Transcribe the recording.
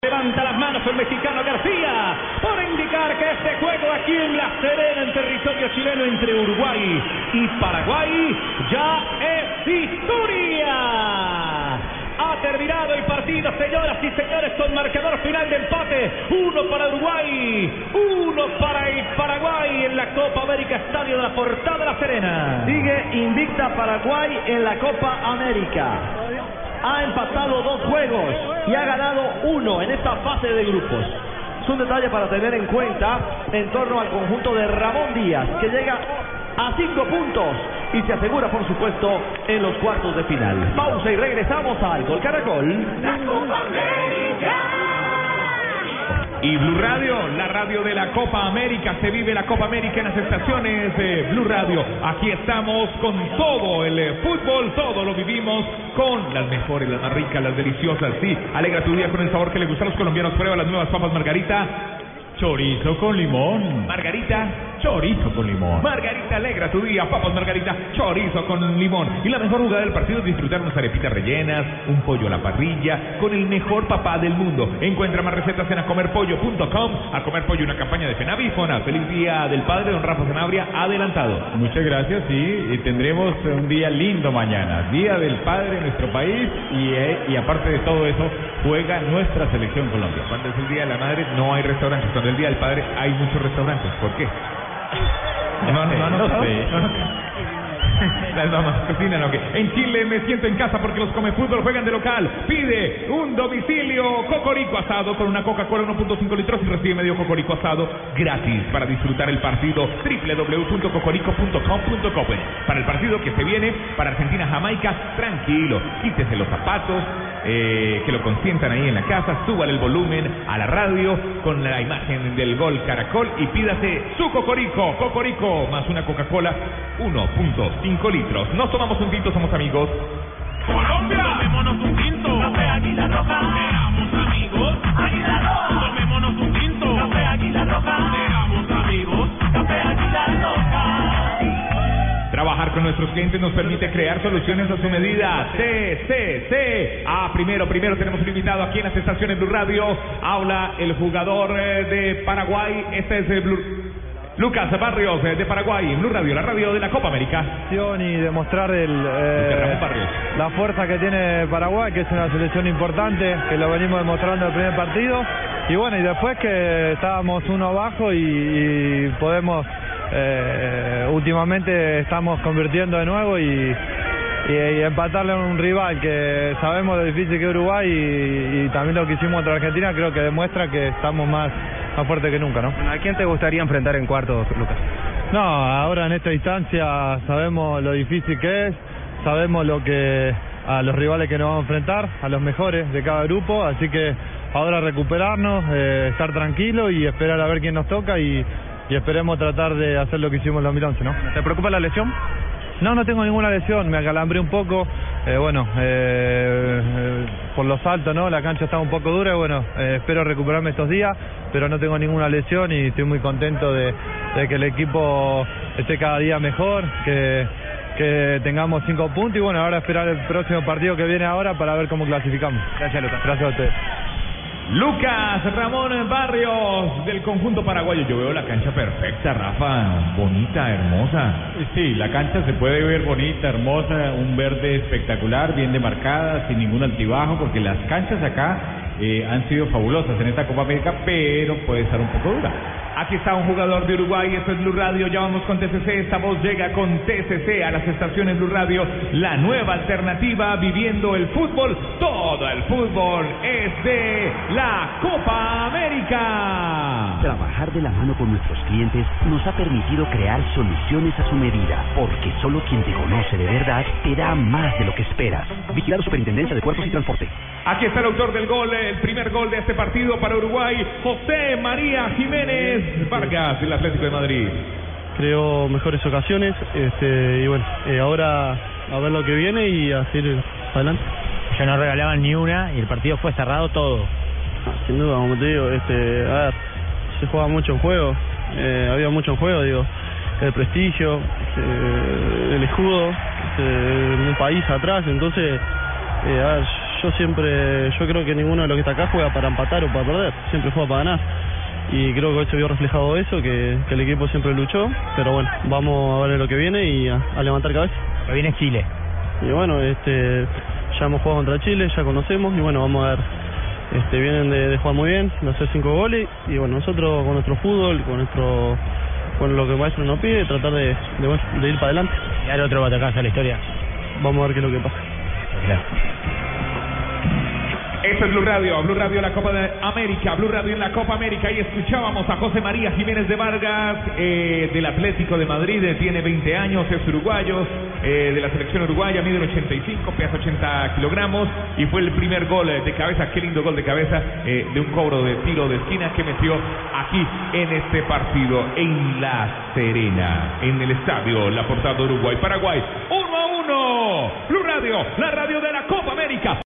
Levanta las manos el mexicano García por indicar que este juego aquí en La Serena, en territorio chileno entre Uruguay y Paraguay, ya es historia. Ha terminado el partido, señoras y señores, con marcador final de empate. Uno para Uruguay, uno para el Paraguay en la Copa América Estadio de la Portada de La Serena. Sigue invicta Paraguay en la Copa América. Ha empatado dos juegos y ha ganado uno en esta fase de grupos. Es un detalle para tener en cuenta en torno al conjunto de Ramón Díaz, que llega a cinco puntos y se asegura, por supuesto, en los cuartos de final. Pausa y regresamos al Gol Caracol. Y Blue Radio, la radio de la Copa América, se vive la Copa América en las estaciones de Blue Radio. Aquí estamos con todo el eh, fútbol, todo lo vivimos con las mejores, las más ricas, las deliciosas. Sí, alegra tu día con el sabor que le gusta a los colombianos. Prueba las nuevas papas Margarita. Chorizo con limón. Margarita, chorizo con limón. Margarita alegra tu día, papas Margarita, chorizo con limón. Y la mejor jugada del partido es disfrutar unas arepitas rellenas, un pollo a la parrilla, con el mejor papá del mundo. Encuentra más recetas en acomerpollo.com. A comer pollo, una campaña de Fenavifona. Feliz día del padre, don Rafa Sanabria, adelantado. Muchas gracias, sí, y tendremos un día lindo mañana, Día del Padre en nuestro país y, eh, y aparte de todo eso, juega nuestra selección Colombia. Cuando es el Día de la Madre no hay restaurantes, cuando es el Día del Padre hay muchos restaurantes. ¿Por qué? No, no, no, sé. sé. Las mamás cocinan. En Chile me siento en casa porque los come fútbol juegan de local. Pide un domicilio cocorico asado con una Coca-Cola 1.5 litros y recibe medio cocorico asado gratis para disfrutar el partido www.cocorico.com.co Para el partido que se viene para Argentina-Jamaica, tranquilo, quítese los zapatos, eh, que lo consientan ahí en la casa, súbale el volumen a la radio con la imagen del gol Caracol y pídase su cocorico, cocorico más una Coca-Cola 1.5 litros. Nos tomamos un tinto, somos amigos. Colombia, tomémonos un tinto. Café Águila Roja. Seamos amigos. Águila Roja. Tomémonos un tinto. Café Águila Roja. Seamos amigos. Café Águila Roja. Trabajar con nuestros clientes nos permite crear soluciones a su medida. CCC. Ah, primero, primero tenemos un invitado aquí en las estaciones Blue Radio. Habla el jugador eh, de Paraguay. Este es el Blue. Lucas Barrios eh, de Paraguay, Blue Radio, la radio de la Copa América. y demostrar el, eh, la fuerza que tiene Paraguay, que es una selección importante, que lo venimos demostrando el primer partido. Y bueno, y después que estábamos uno abajo y, y podemos, eh, últimamente estamos convirtiendo de nuevo y, y, y empatarle a un rival que sabemos lo difícil que es Uruguay y, y también lo que hicimos contra Argentina, creo que demuestra que estamos más, más fuertes que nunca, ¿no? ¿A quién te gustaría enfrentar en cuartos, Lucas? No, ahora en esta instancia sabemos lo difícil que es, sabemos lo que a los rivales que nos vamos a enfrentar, a los mejores de cada grupo, así que ahora recuperarnos, eh, estar tranquilos y esperar a ver quién nos toca y, y esperemos tratar de hacer lo que hicimos en 2011, ¿no? ¿Te preocupa la lesión? No, no tengo ninguna lesión, me acalambré un poco, eh, bueno, eh, eh, por los saltos, ¿no? La cancha está un poco dura, y bueno, eh, espero recuperarme estos días, pero no tengo ninguna lesión y estoy muy contento de, de que el equipo esté cada día mejor, que, que tengamos cinco puntos y bueno, ahora esperar el próximo partido que viene ahora para ver cómo clasificamos. Gracias, Lucas. Gracias a ustedes. Lucas Ramón Barrios del conjunto paraguayo. Yo veo la cancha perfecta, Rafa. Bonita, hermosa. Sí, la cancha se puede ver bonita, hermosa, un verde espectacular, bien demarcada, sin ningún altibajo, porque las canchas acá eh, han sido fabulosas en esta Copa América, pero puede estar un poco dura. Aquí está un jugador de Uruguay, esto es Blue Radio, ya vamos con TCC, esta voz llega con TCC a las estaciones Blue Radio, la nueva alternativa viviendo el fútbol, todo el fútbol es de la Copa América. Trabajar de la mano con nuestros clientes nos ha permitido crear soluciones a su medida, porque solo quien te conoce de verdad te da más de lo que esperas. Vigilado Superintendencia de Puertos y Transporte. Aquí está el autor del gol, el primer gol de este partido para Uruguay, José María Jiménez Vargas, del Atlético de Madrid. Creo mejores ocasiones este, y bueno, eh, ahora a ver lo que viene y a seguir adelante. Ya no regalaban ni una y el partido fue cerrado todo. Sin duda, como te digo, este, a ver, se juega mucho en juego, eh, había mucho en juego, digo, el prestigio, este, el escudo, este, un país atrás, entonces, eh, a ver, yo siempre, yo creo que ninguno de los que está acá juega para empatar o para perder, siempre juega para ganar. Y creo que hoy se vio reflejado eso, que, que el equipo siempre luchó, pero bueno, vamos a ver lo que viene y a, a levantar cabeza. Lo viene Chile. Y bueno, este, ya hemos jugado contra Chile, ya conocemos y bueno, vamos a ver, este, vienen de, de jugar muy bien, de hacer cinco goles y bueno, nosotros con nuestro fútbol, con nuestro, con lo que el maestro nos pide, tratar de, de, de ir para adelante. Y ahora otro batacazo a la historia. Vamos a ver qué es lo que pasa. Esto es Blue Radio, Blue Radio la Copa de América, Blue Radio en la Copa América. Y escuchábamos a José María Jiménez de Vargas eh, del Atlético de Madrid, eh, tiene 20 años, es uruguayo, eh, de la selección uruguaya, mide 85, pesa 80 kilogramos. Y fue el primer gol de cabeza, qué lindo gol de cabeza de un cobro de tiro de esquina que metió aquí en este partido en La Serena, en el estadio La Portada Uruguay-Paraguay, 1 a 1, Blue Radio, la radio de la Copa América.